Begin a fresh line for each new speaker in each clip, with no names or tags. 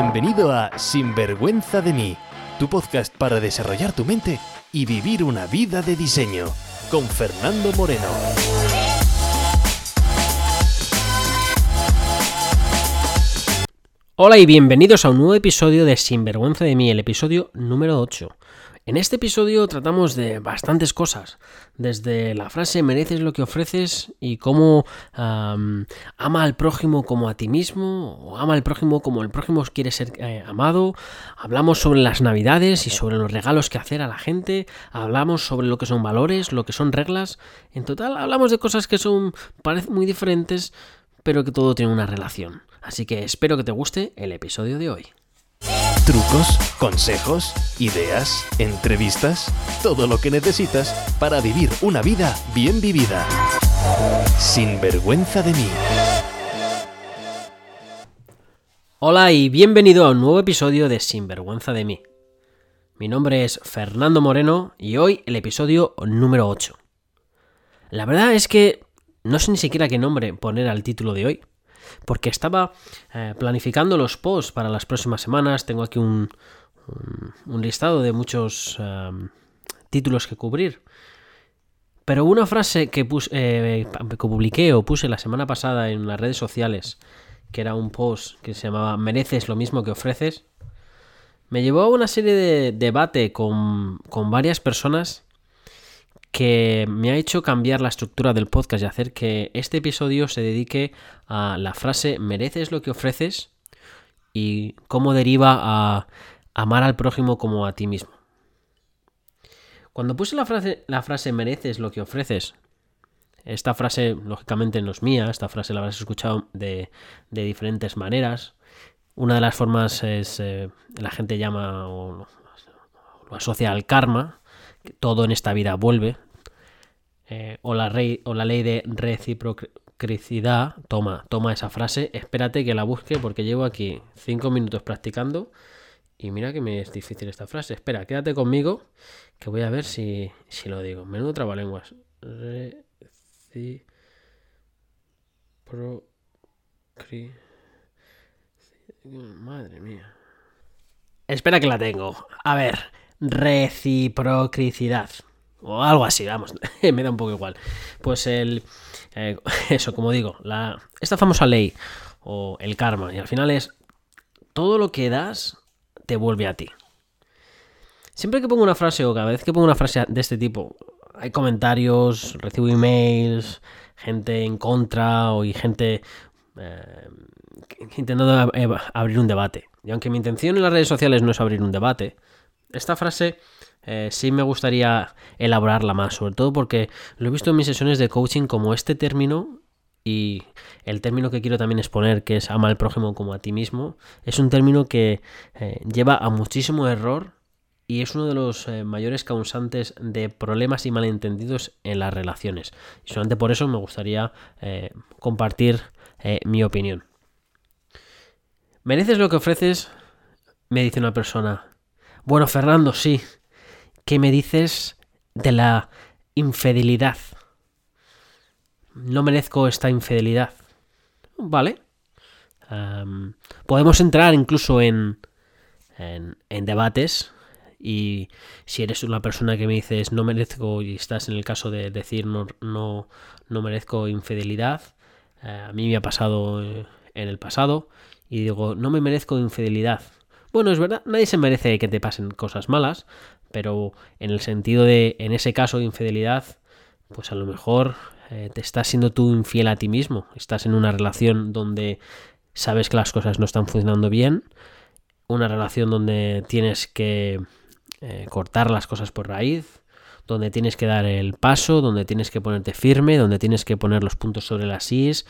Bienvenido a Sinvergüenza de mí, tu podcast para desarrollar tu mente y vivir una vida de diseño, con Fernando Moreno.
Hola y bienvenidos a un nuevo episodio de Sinvergüenza de mí, el episodio número 8. En este episodio tratamos de bastantes cosas, desde la frase mereces lo que ofreces y cómo ama al prójimo como a ti mismo, o ama al prójimo como el prójimo quiere ser eh, amado, hablamos sobre las navidades y sobre los regalos que hacer a la gente, hablamos sobre lo que son valores, lo que son reglas, en total hablamos de cosas que son parecen muy diferentes, pero que todo tiene una relación. Así que espero que te guste el episodio de hoy.
Trucos, consejos, ideas, entrevistas, todo lo que necesitas para vivir una vida bien vivida. Sin vergüenza de mí.
Hola y bienvenido a un nuevo episodio de Sinvergüenza de mí. Mi nombre es Fernando Moreno y hoy el episodio número 8. La verdad es que no sé ni siquiera qué nombre poner al título de hoy porque estaba eh, planificando los posts para las próximas semanas. Tengo aquí un, un, listado de muchos em, títulos que cubrir. Pero una frase que, eh, que publiqué o puse la semana pasada en las redes sociales, que era un post que se llamaba Mereces lo mismo que ofreces, me llevó a una serie de debate con, con varias personas que me ha hecho cambiar la estructura del podcast y hacer que este episodio se dedique a la frase mereces lo que ofreces y cómo deriva a amar al prójimo como a ti mismo. Cuando puse la frase, la frase mereces lo que ofreces, esta frase lógicamente no es mía, esta frase la habrás escuchado de, diferentes maneras. Una de las formas es, eh, la gente llama o lo asocia al karma, todo en esta vida vuelve. Eh, o, la o la ley de reciprocidad, toma, toma esa frase, espérate que la busque porque llevo aquí cinco minutos practicando y mira que me es difícil esta frase. Espera, quédate conmigo que voy a ver si, si lo digo. Menudo trabalenguas. Madre mía. Espera que la tengo. A ver, reciprocidad. O algo así, vamos, me da un poco igual. Pues el... Eh, eso, como digo, la, esta famosa ley o el karma, y al final es todo lo que das te vuelve a ti. Siempre que pongo una frase o cada vez que pongo una frase de este tipo, hay comentarios, recibo emails, gente en contra o y gente eh, intentando abrir un debate. Y aunque mi intención en las redes sociales no es abrir un debate, esta frase eh, sí me gustaría elaborarla más, sobre todo porque lo he visto en mis sesiones de coaching como este término y el término que quiero también exponer, que es ama al prójimo como a ti mismo, es un término que eh, lleva a muchísimo error y es uno de los eh, mayores causantes de problemas y malentendidos en las relaciones. Y solamente por eso me gustaría compartir mi opinión. ¿Mereces lo que ofreces? Me dice una persona. Bueno, Fernando, sí. ¿Qué me dices de la infidelidad? No merezco esta infidelidad. Vale. podemos entrar incluso en, en, debates y si eres una persona que me dices no merezco y estás en el caso de decir no, no, no merezco infidelidad, eh, a mí me ha pasado eh, en el pasado y digo no me merezco infidelidad. Bueno, es verdad, nadie se merece que te pasen cosas malas, pero en el sentido de, en ese caso de infidelidad, pues a lo mejor eh, te estás siendo tú infiel a ti mismo, estás en una relación donde sabes que las cosas no están funcionando bien, una relación donde tienes que eh, cortar las cosas por raíz, donde tienes que dar el paso, donde tienes que ponerte firme, donde tienes que poner los puntos sobre las is,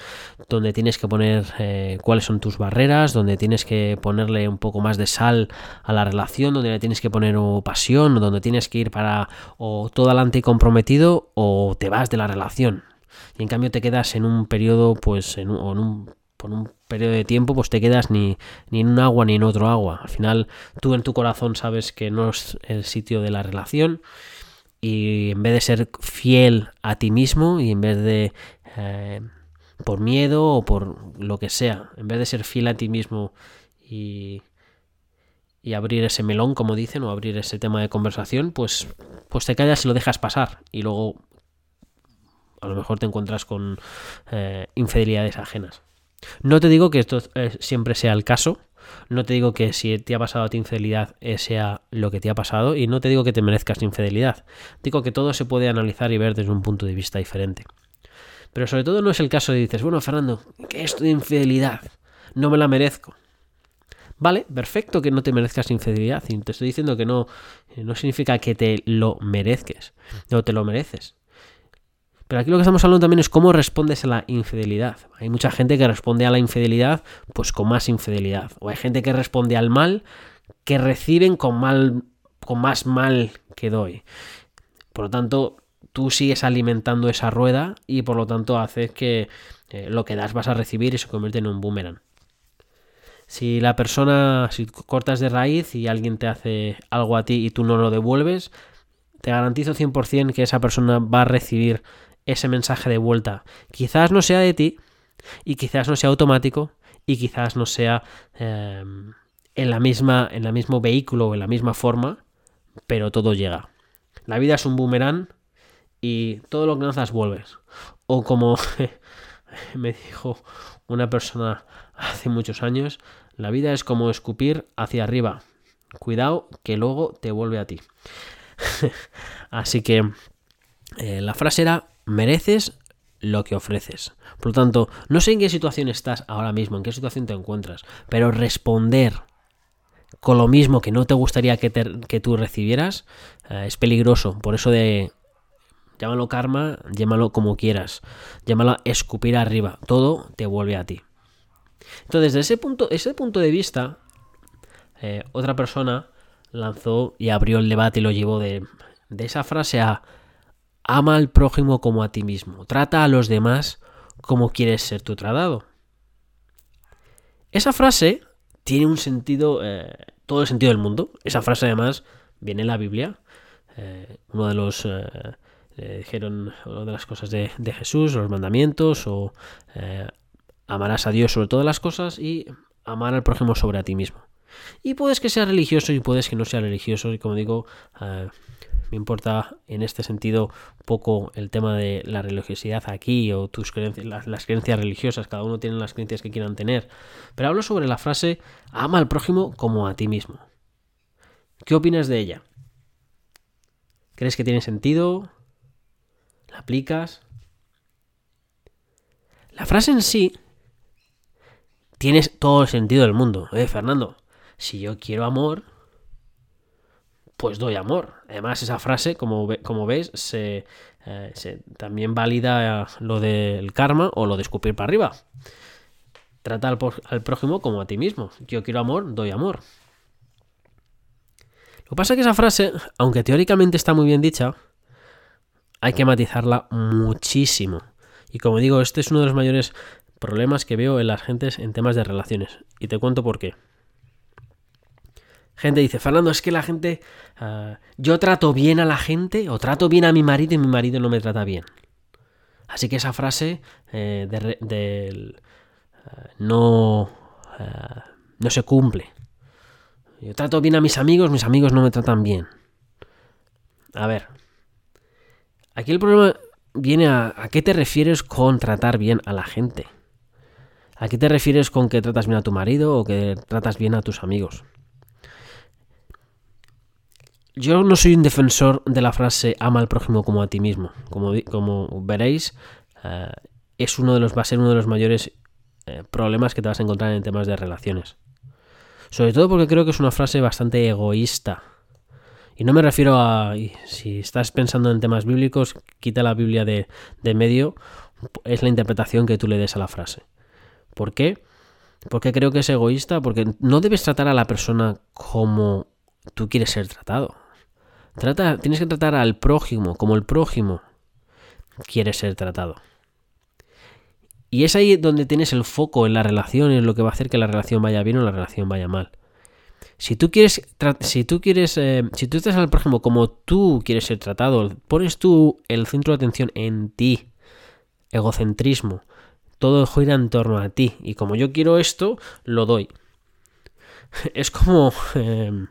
donde tienes que poner eh, cuáles son tus barreras, donde tienes que ponerle un poco más de sal a la relación, donde le tienes que poner o pasión, donde tienes que ir para o todo adelante y comprometido o te vas de la relación. Y en cambio te quedas en un periodo, pues, en un, por un periodo de tiempo, pues te quedas ni, ni en un agua ni en otro agua. Al final tú en tu corazón sabes que no es el sitio de la relación y en vez de ser fiel a ti mismo y en vez de eh, por miedo o por lo que sea, en vez de ser fiel a ti mismo y y abrir ese melón, como dicen, o abrir ese tema de conversación, pues, pues te callas y lo dejas pasar. Y luego a lo mejor te encuentras con eh, infidelidades ajenas. No te digo que esto eh, siempre sea el caso, no te digo que si te ha pasado a ti infidelidad eh, sea lo que te ha pasado y no te digo que te merezcas infidelidad. Digo que todo se puede analizar y ver desde un punto de vista diferente. Pero sobre todo no es el caso de dices, bueno, Fernando, ¿qué es tu infidelidad? No me la merezco. Vale, perfecto que no te merezcas infidelidad. Y te estoy diciendo que no, no significa que te lo merezques. No te lo mereces. Pero aquí lo que estamos hablando también es cómo respondes a la infidelidad. Hay mucha gente que responde a la infidelidad pues con más infidelidad. O hay gente que responde al mal que reciben con, mal, con más mal que doy. Por lo tanto, tú sigues alimentando esa rueda y por lo tanto haces que eh, lo que das vas a recibir y se convierte en un boomerang. Si la persona, si cortas de raíz y alguien te hace algo a ti y tú no lo devuelves, te garantizo 100% que esa persona va a recibir ese mensaje de vuelta. Quizás no sea de ti y quizás no sea automático y quizás no sea em, en la misma en el mismo vehículo o en la misma forma, pero todo llega. La vida es un boomerang y todo lo que lanzas vuelves. O como me dijo una persona hace muchos años, la vida es como escupir hacia arriba. Cuidado que luego te vuelve a ti. Así que eh, la frase era mereces lo que ofreces. Por lo tanto, no sé en qué situación estás ahora mismo, en qué situación te encuentras, pero responder con lo mismo que no te gustaría que, tú recibieras eh, es peligroso. Por eso de llámalo karma, llámalo como quieras, llámalo escupir arriba, todo te vuelve a ti. Entonces, desde ese punto, ese punto de vista, eh, otra persona lanzó y abrió el debate y lo llevó de, de esa frase a Ama al prójimo como a ti mismo. Trata a los demás como quieres ser tú tratado. Esa frase tiene un sentido, eh, todo el sentido del mundo. Esa frase además viene en la Biblia. Eh, uno de los, eh, dijeron, una de las cosas de, de, Jesús, los mandamientos, o amarás a Dios sobre todas las cosas y amar al prójimo sobre a ti mismo. Y puedes que sea religioso y puedes que no sea religioso. Y como digo, me importa en este sentido poco el tema de la religiosidad aquí o tus creencias, las, creencias religiosas, cada uno tiene las creencias que quieran tener. Pero hablo sobre la frase ama al prójimo como a ti mismo. ¿Qué opinas de ella? ¿Crees que tiene sentido? ¿La aplicas? La frase en sí tiene todo el sentido del mundo. Eh, Fernando, si yo quiero amor, pues doy amor. Además, esa frase, como, como veis, se, eh, también valida lo del karma o lo de escupir para arriba. Trata al, al, prójimo como a ti mismo. Yo quiero amor, doy amor. Lo que pasa es que esa frase, aunque teóricamente está muy bien dicha, hay que matizarla muchísimo. Y como digo, este es uno de los mayores problemas que veo en las gentes en temas de relaciones. Y te cuento por qué. Gente dice, Fernando, es que la gente, ah, yo trato bien a la gente o trato bien a mi marido y mi marido no me trata bien. Así que esa frase eh, de, ah, no, ah, no se cumple. Yo trato bien a mis amigos, mis amigos no me tratan bien. A ver, aquí el problema viene a, a qué te refieres con tratar bien a la gente. ¿A qué te refieres con que tratas bien a tu marido o que tratas bien a tus amigos? Yo no soy un defensor de la frase ama al prójimo como a ti mismo. Como, veréis, eh, es uno de los, va a ser uno de los mayores eh, problemas que te vas a encontrar en temas de relaciones. Sobre todo porque creo que es una frase bastante egoísta. Y no me refiero a. Si estás pensando en temas bíblicos, quita la Biblia de, de medio. Es la interpretación que tú le des a la frase. ¿Por qué? Porque creo que es egoísta. Porque no debes tratar a la persona como tú quieres ser tratado tienes que tratar al prójimo como el prójimo quiere ser tratado. Y es ahí donde tienes el foco en la relación, en lo que va a hacer que la relación vaya bien o la relación vaya mal. Si tú quieres, si tú quieres, eh, si tú estás al prójimo como tú quieres ser tratado, pones tú el centro de atención en ti, egocentrismo, todo gira en torno a ti y como yo quiero esto, lo doy. es como em,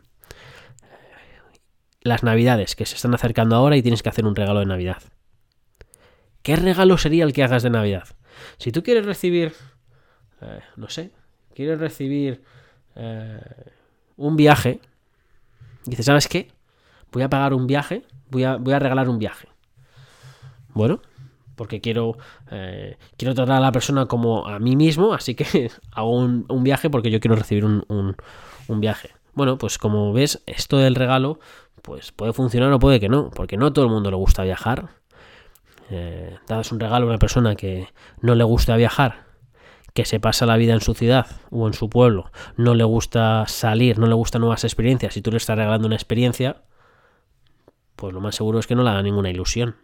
las navidades que se están acercando ahora y tienes que hacer un regalo de Navidad. ¿Qué regalo sería el que hagas de Navidad? Si tú quieres recibir, eh, no sé, quieres recibir eh, un viaje, dices, ¿sabes qué? Voy a pagar un viaje, voy a, voy a regalar un viaje. Bueno, porque quiero, eh, quiero tratar a la persona como a mí mismo, así que hago un, viaje porque yo quiero recibir un, un, viaje. Bueno, pues como ves, esto del regalo, pues puede funcionar o puede que no, porque no a todo el mundo le gusta viajar. Eh, das un regalo a una persona que no le gusta viajar, que se pasa la vida en su ciudad o en su pueblo, no le gusta salir, no le gustan nuevas experiencias, y tú le estás regalando una experiencia, pues lo más seguro es que no le haga ninguna ilusión.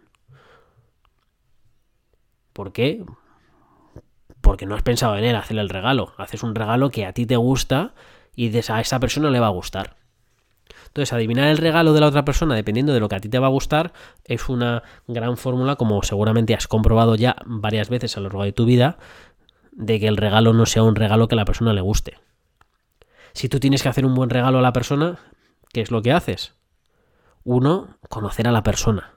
¿Por qué? Porque no has pensado en él hacerle el regalo. Haces un regalo que a ti te gusta y a esa persona le va a gustar. Entonces, adivinar el regalo de la otra persona dependiendo de lo que a ti te va a gustar es una gran fórmula, como seguramente has comprobado ya varias veces a lo largo de tu vida, de que el regalo no sea un regalo que a la persona le guste. Si tú tienes que hacer un buen regalo a la persona, ¿qué es lo que haces? Uno, conocer a la persona.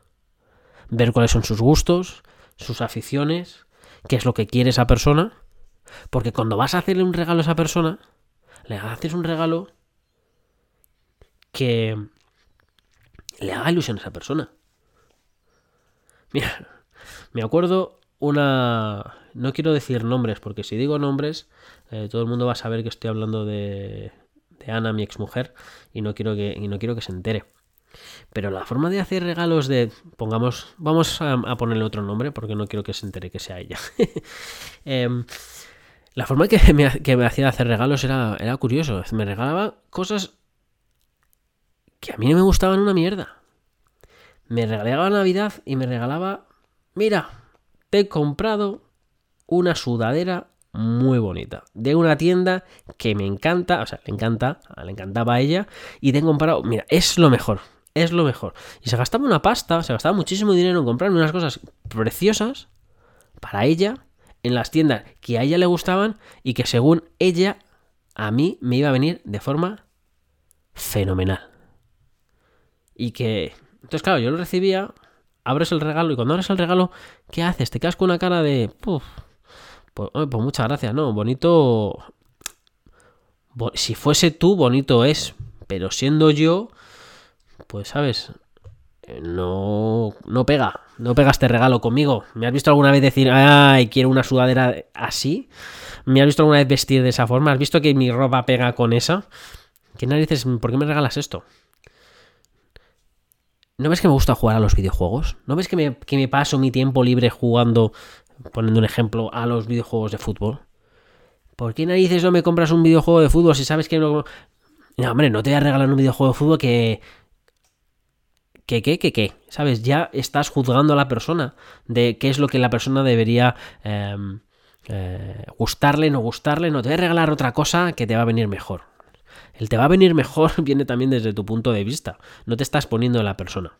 Ver cuáles son sus gustos, sus aficiones, qué es lo que quiere esa persona. Porque cuando vas a hacerle un regalo a esa persona, le haces un regalo que le haga ilusión a esa persona. Mira, me acuerdo una... No quiero decir nombres, porque si digo nombres, eh, todo el mundo va a saber que estoy hablando de, de Ana, mi exmujer, y no quiero que, y no quiero que se entere. Pero la forma de hacer regalos de, pongamos, vamos a, ponerle otro nombre porque no quiero que se entere que sea ella. Em, la forma que me, que me hacía hacer regalos era, era curioso. Me regalaba cosas que a mí no me gustaban una mierda. Me regalaba Navidad y me regalaba, mira, te he comprado una sudadera muy bonita. De una tienda que me encanta, o sea, le encanta, le encantaba a ella. Y te he comprado, mira, es lo mejor es lo mejor. Y se gastaba una pasta, se gastaba muchísimo dinero en comprarme unas cosas preciosas para ella en las tiendas que a ella le gustaban y que según ella a mí me iba a venir de forma fenomenal. Y que... Entonces, claro, yo lo recibía, abres el regalo y cuando abres el regalo, ¿qué haces? Te quedas con una cara de... pues, pues muchas gracias, ¿no? Bonito... Si fuese tú, bonito es. Pero siendo yo, pues sabes, eh, no, no pega, no pega este regalo conmigo. ¿Me has visto alguna vez decir, ay, quiero una sudadera así? ¿Me has visto alguna vez vestir de esa forma? ¿Has visto que mi ropa pega con esa? ¿Qué narices? ¿Por qué me regalas esto? ¿No ves que me gusta jugar a los videojuegos? ¿No ves que me, que me paso mi tiempo libre jugando, poniendo un ejemplo, a los videojuegos de fútbol? ¿Por qué narices no me compras un videojuego de fútbol si sabes que no... No, hombre, no te voy a regalar un videojuego de fútbol que, que qué, que qué, ¿sabes? Ya estás juzgando a la persona de qué es lo que la persona debería em, eh, gustarle, no gustarle, no te voy a regalar otra cosa que te va a venir mejor. El te va a venir mejor viene también desde tu punto de vista, no te estás poniendo en la persona.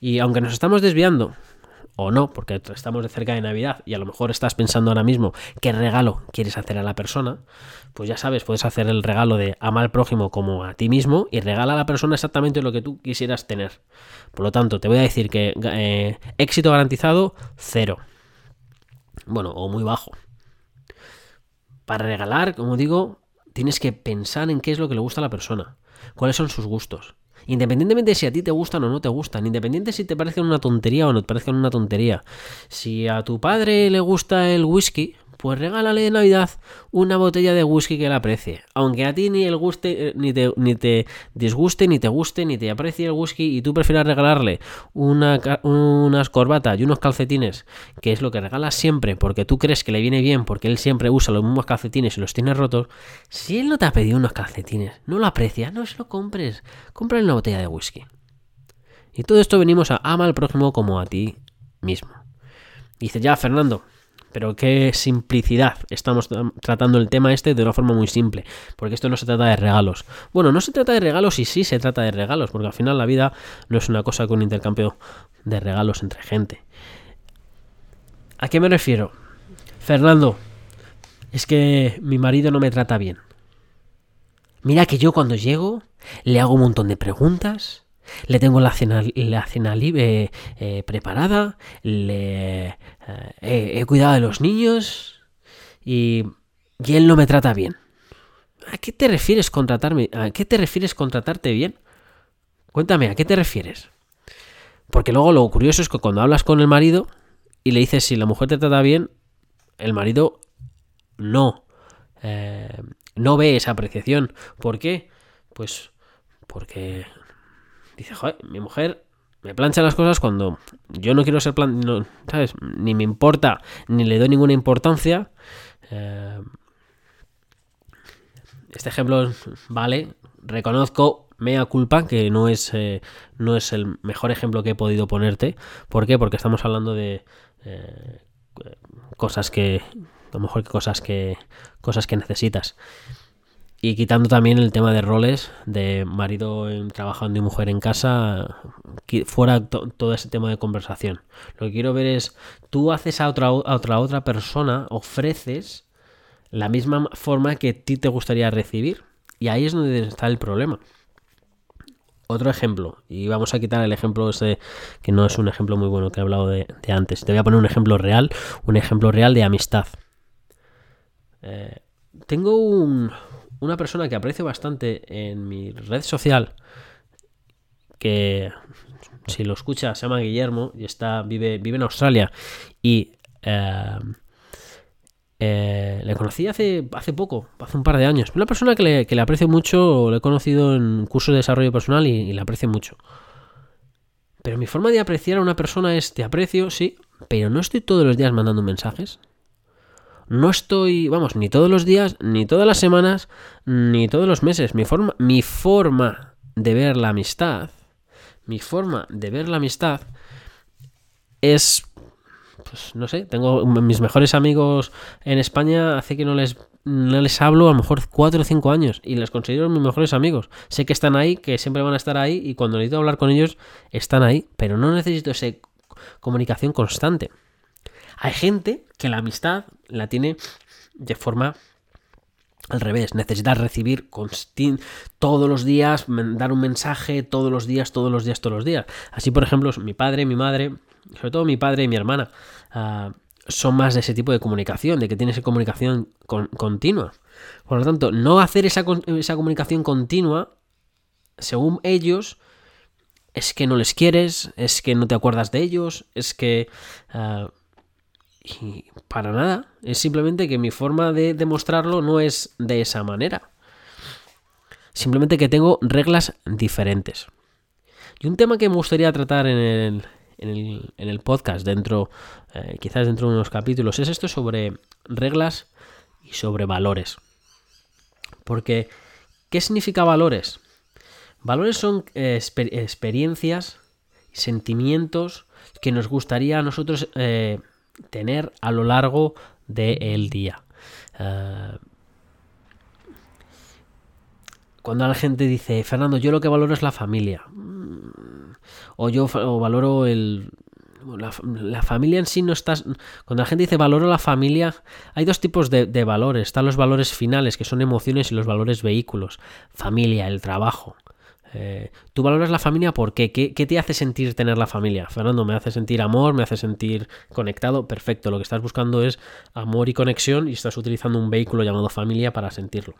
Y aunque nos estamos desviando o no, porque estamos de cerca de Navidad y a lo mejor estás pensando ahora mismo qué regalo quieres hacer a la persona, pues ya sabes, puedes hacer el regalo de ama al prójimo como a ti mismo y regala a la persona exactamente lo que tú quisieras tener. Por lo tanto, te voy a decir que eh, éxito garantizado, cero. Bueno, o muy bajo. Para regalar, como digo, tienes que pensar en qué es lo que le gusta a la persona, cuáles son sus gustos. Independientemente de si a ti te gustan o no te gustan, independientemente si te parecen una tontería o no te parecen una tontería. Si a tu padre le gusta el whisky, pues regálale de Navidad una botella de whisky que le aprecie. Aunque a ti ni el guste, eh, ni te, ni te disguste, ni te guste, ni te aprecie el whisky y tú prefieras regalarle una, unas corbatas y unos calcetines, que es lo que regalas siempre porque tú crees que le viene bien, porque él siempre usa los mismos calcetines y los tiene rotos, si él no te ha pedido unos calcetines, no lo aprecia, no se lo compres, cómprale una botella de whisky. Y todo esto venimos a ama al prójimo como a ti mismo. dice, ya, Fernando, pero qué simplicidad. Estamos tratando el tema este de una forma muy simple. Porque esto no se trata de regalos. Bueno, no se trata de regalos y sí se trata de regalos. Porque al final la vida no es una cosa con un intercambio de regalos entre gente. ¿A qué me refiero? Fernando, es que mi marido no me trata bien. Mira que yo cuando llego le hago un montón de preguntas, le tengo la cena, la cena libre eh, preparada, le eh, he cuidado de los niños y, y él no me trata bien. ¿A qué te refieres con tratarme? ¿A qué te refieres con tratarte bien? Cuéntame, ¿a qué te refieres? Porque luego lo curioso es que cuando hablas con el marido y le dices si la mujer te trata bien, el marido no, eh, no ve esa apreciación. ¿Por qué? Pues porque dice, joder, mi mujer me plancha las cosas cuando yo no quiero ser plan, ¿sabes? Ni me importa, ni le doy ninguna importancia. Eh, este ejemplo vale, reconozco mea culpa, que no es, eh, no es el mejor ejemplo que he podido ponerte. ¿Por qué? Porque estamos hablando de eh, cosas que, a lo mejor que cosas que, cosas que necesitas. Y quitando también el tema de roles, de marido trabajando y mujer en casa, fuera todo ese tema de conversación. Lo que quiero ver es, tú haces a otra, a otra, otra persona, ofreces la misma forma que a ti te gustaría recibir. Y ahí es donde está el problema. Otro ejemplo, y vamos a quitar el ejemplo ese que no es un ejemplo muy bueno que he hablado de, antes. Te voy a poner un ejemplo real, un ejemplo real de amistad. Eh, tengo una persona que aprecio bastante en mi red social, que si lo escucha se llama Guillermo y está vive, vive en Australia y eh, eh, le conocí hace, hace poco, hace un par de años. Una persona que le, aprecio mucho, lo he conocido en cursos de desarrollo personal y, y, le aprecio mucho. Pero mi forma de apreciar a una persona es, te aprecio, sí, pero no estoy todos los días mandando mensajes. No estoy, vamos, ni todos los días, ni todas las semanas, ni todos los meses. Mi forma, mi forma de ver la amistad, mi forma de ver la amistad es pues no sé, tengo mis mejores amigos en España, hace que no les, no les hablo a lo mejor 4 o 5 años y les considero mis mejores amigos. Sé que están ahí, que siempre van a estar ahí y cuando necesito hablar con ellos están ahí, pero no necesito esa comunicación constante. Hay gente que la amistad la tiene de forma al revés, necesitas recibir todos los días, dar un mensaje todos los días, todos los días, todos los días. Así, por ejemplo, mi padre, mi madre sobre todo mi padre y mi hermana, ah, son más de ese tipo de comunicación, de que tienes comunicación continua. Por lo tanto, no hacer esa, esa, comunicación continua, según ellos, es que no les quieres, es que no te acuerdas de ellos, es que... Ah, y para nada, es simplemente que mi forma de demostrarlo no es de esa manera. Simplemente que tengo reglas diferentes. Y un tema que me gustaría tratar en el, en el, podcast, dentro, eh, quizás dentro de unos capítulos, es esto sobre reglas y sobre valores. Porque, ¿qué significa valores? Valores son eh, experiencias, sentimientos que nos gustaría a nosotros eh, tener a lo largo del día. cuando la gente dice, Fernando, yo lo que valoro es la familia o yo valoro el... La, familia en sí no está... Cuando la gente dice valoro la familia, hay dos tipos de, valores. Están los valores finales, que son emociones, y los valores vehículos. Familia, el trabajo. Eh, tú valoras la familia ¿por qué? qué? te hace sentir tener la familia? Fernando, me hace sentir amor, me hace sentir conectado. Perfecto, lo que estás buscando es amor y conexión y estás utilizando un vehículo llamado familia para sentirlo.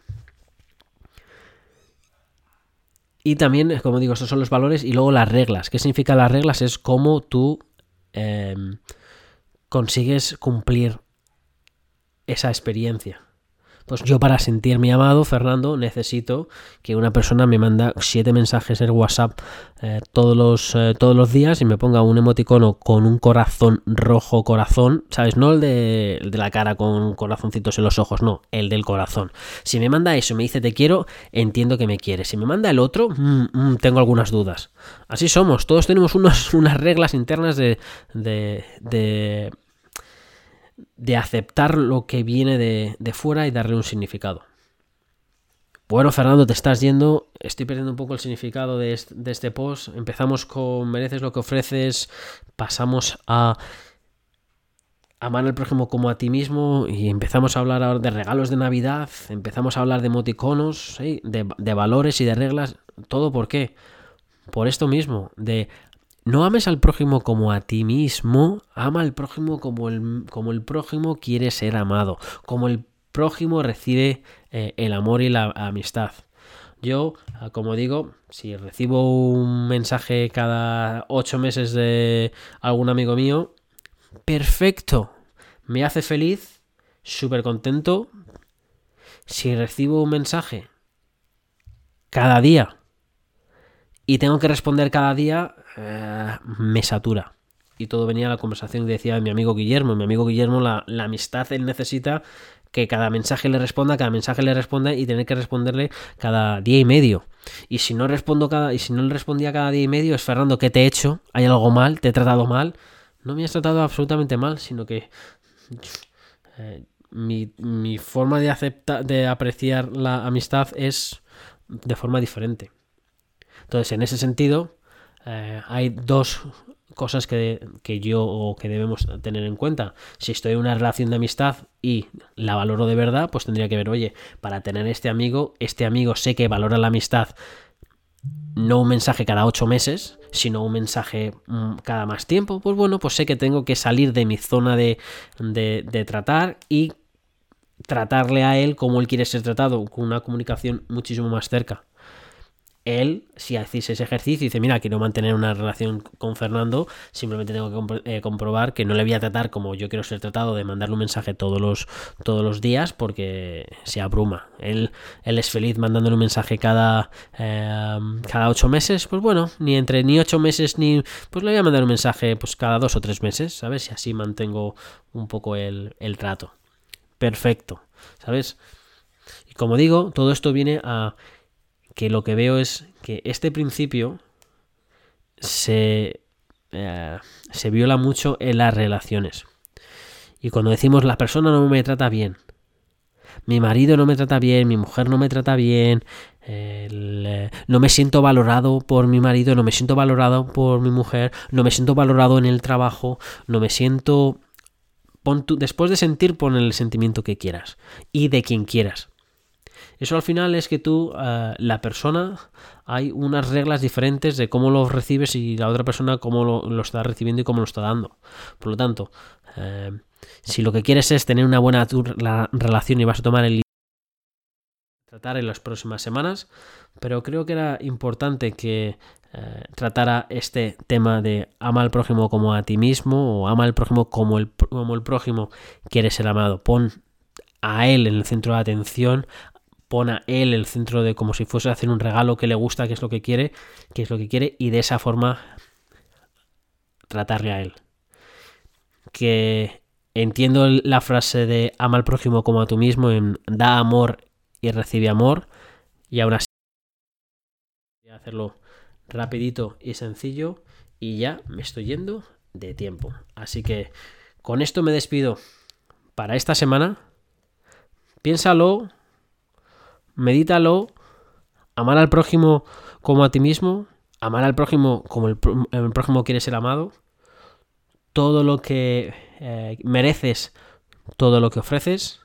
Y también, como digo, esos son los valores y luego las reglas. ¿Qué significan las reglas? Es cómo tú em, consigues cumplir esa experiencia. Pues yo para sentirme amado, Fernando, necesito que una persona me manda siete mensajes en WhatsApp eh, todos, los, eh, todos los días y me ponga un emoticono con un corazón rojo corazón, ¿sabes? No el de, la cara con corazoncitos en los ojos, no, el del corazón. Si me manda eso me dice te quiero, entiendo que me quiere. Si me manda el otro, mm, mm, tengo algunas dudas. Así somos, todos tenemos unas reglas internas de, de de aceptar lo que viene de, fuera y darle un significado. Bueno, Fernando, te estás yendo. Estoy perdiendo un poco el significado de este, post. Empezamos con mereces lo que ofreces. Pasamos a amar al prójimo como a ti mismo y empezamos a hablar ahora de regalos de Navidad, empezamos a hablar de emoticonos, de, de, valores y de reglas, todo por qué? Por esto mismo, de no ames al prójimo como a ti mismo, ama al prójimo como el, como el prójimo quiere ser amado, como el prójimo recibe eh, el amor y la amistad. Yo, ah, como digo, si recibo un mensaje cada ocho meses de algún amigo mío, perfecto, me hace feliz, súper contento. Si recibo un mensaje cada día y tengo que responder cada día, eh, me satura. Y todo venía a la conversación que decía mi amigo Guillermo. Mi amigo Guillermo, la, amistad, él necesita que cada mensaje le responda, cada mensaje le responda y tener que responderle cada día y medio. Y si no respondo cada, y si no le respondía cada día y medio, es Fernando, ¿qué te he hecho? ¿Hay algo mal? ¿Te he tratado mal? No me has tratado absolutamente mal, sino que eh, mi, forma de aceptar, de apreciar la amistad es de forma diferente. Entonces, en ese sentido, eh, hay dos cosas que, que, yo o que debemos tener en cuenta. Si estoy en una relación de amistad y la valoro de verdad, pues tendría que ver, oye, para tener este amigo, este amigo sé que valora la amistad no un mensaje cada ocho meses, sino un mensaje mm, cada más tiempo, pues bueno, pues sé que tengo que salir de mi zona de, de, tratar y tratarle a él como él quiere ser tratado, con una comunicación muchísimo más cerca él, si hacéis ese ejercicio dice, mira, quiero mantener una relación con Fernando, simplemente tengo que eh, comprobar que no le voy a tratar como yo quiero ser tratado, de mandarle un mensaje todos los, todos los días, porque se abruma. Él, él es feliz mandándole un mensaje cada, em, cada ocho meses, pues bueno, ni entre ni ocho meses ni... Pues le voy a mandar un mensaje pues cada dos o tres meses, ¿sabes? Y así mantengo un poco el, el trato. Perfecto, ¿sabes? Y como digo, todo esto viene a que lo que veo es que este principio se, eh, se viola mucho en las relaciones. Y cuando decimos la persona no me trata bien, mi marido no me trata bien, mi mujer no me trata bien, eh, no me siento valorado por mi marido, no me siento valorado por mi mujer, no me siento valorado en el trabajo, no me siento... después de sentir, pon el sentimiento que quieras y de quien quieras. Eso al final es que tú, eh, la persona, hay unas reglas diferentes de cómo lo recibes y la otra persona cómo lo, está recibiendo y cómo lo está dando. Por lo tanto, eh, si lo que quieres es tener una buena relación y vas a tomar el tratar en las próximas semanas, pero creo que era importante que eh, tratara este tema de ama al prójimo como a ti mismo o ama al prójimo como el, como el prójimo quiere ser amado. Pon a él en el centro de atención, pone a él el centro de como si fuese a hacer un regalo que le gusta, que es lo que quiere, que es lo que quiere, y de esa forma tratarle a él. Que entiendo la frase de ama al prójimo como a tú mismo, en da amor y recibe amor, y aún así voy a hacerlo rapidito y sencillo, y ya me estoy yendo de tiempo. Así que con esto me despido para esta semana. Piénsalo, medítalo, amar al prójimo como a ti mismo, amar al prójimo como el, prójimo quiere ser amado, todo lo que eh, mereces, todo lo que ofreces,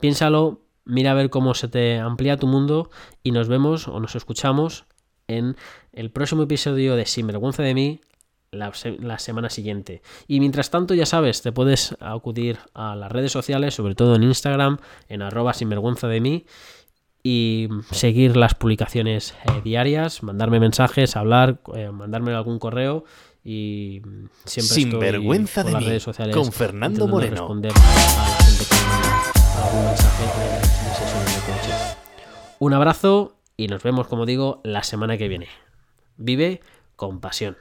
piénsalo, mira a ver cómo se te amplía tu mundo y nos vemos o nos escuchamos en el próximo episodio de Sinvergüenza de mí la, la, semana siguiente. Y mientras tanto, ya sabes, te puedes acudir a las redes sociales, sobre todo en Instagram, en arroba sinvergüenza de mí y seguir las publicaciones eh, diarias, mandarme mensajes, hablar, eh, mandarme algún correo y siempre
Sin
estoy
vergüenza de
las
mí,
redes sociales
con Fernando Moreno.
responder a la gente que me manda algún mensaje de coche. Un abrazo y nos vemos, como digo, la semana que viene. Vive con pasión.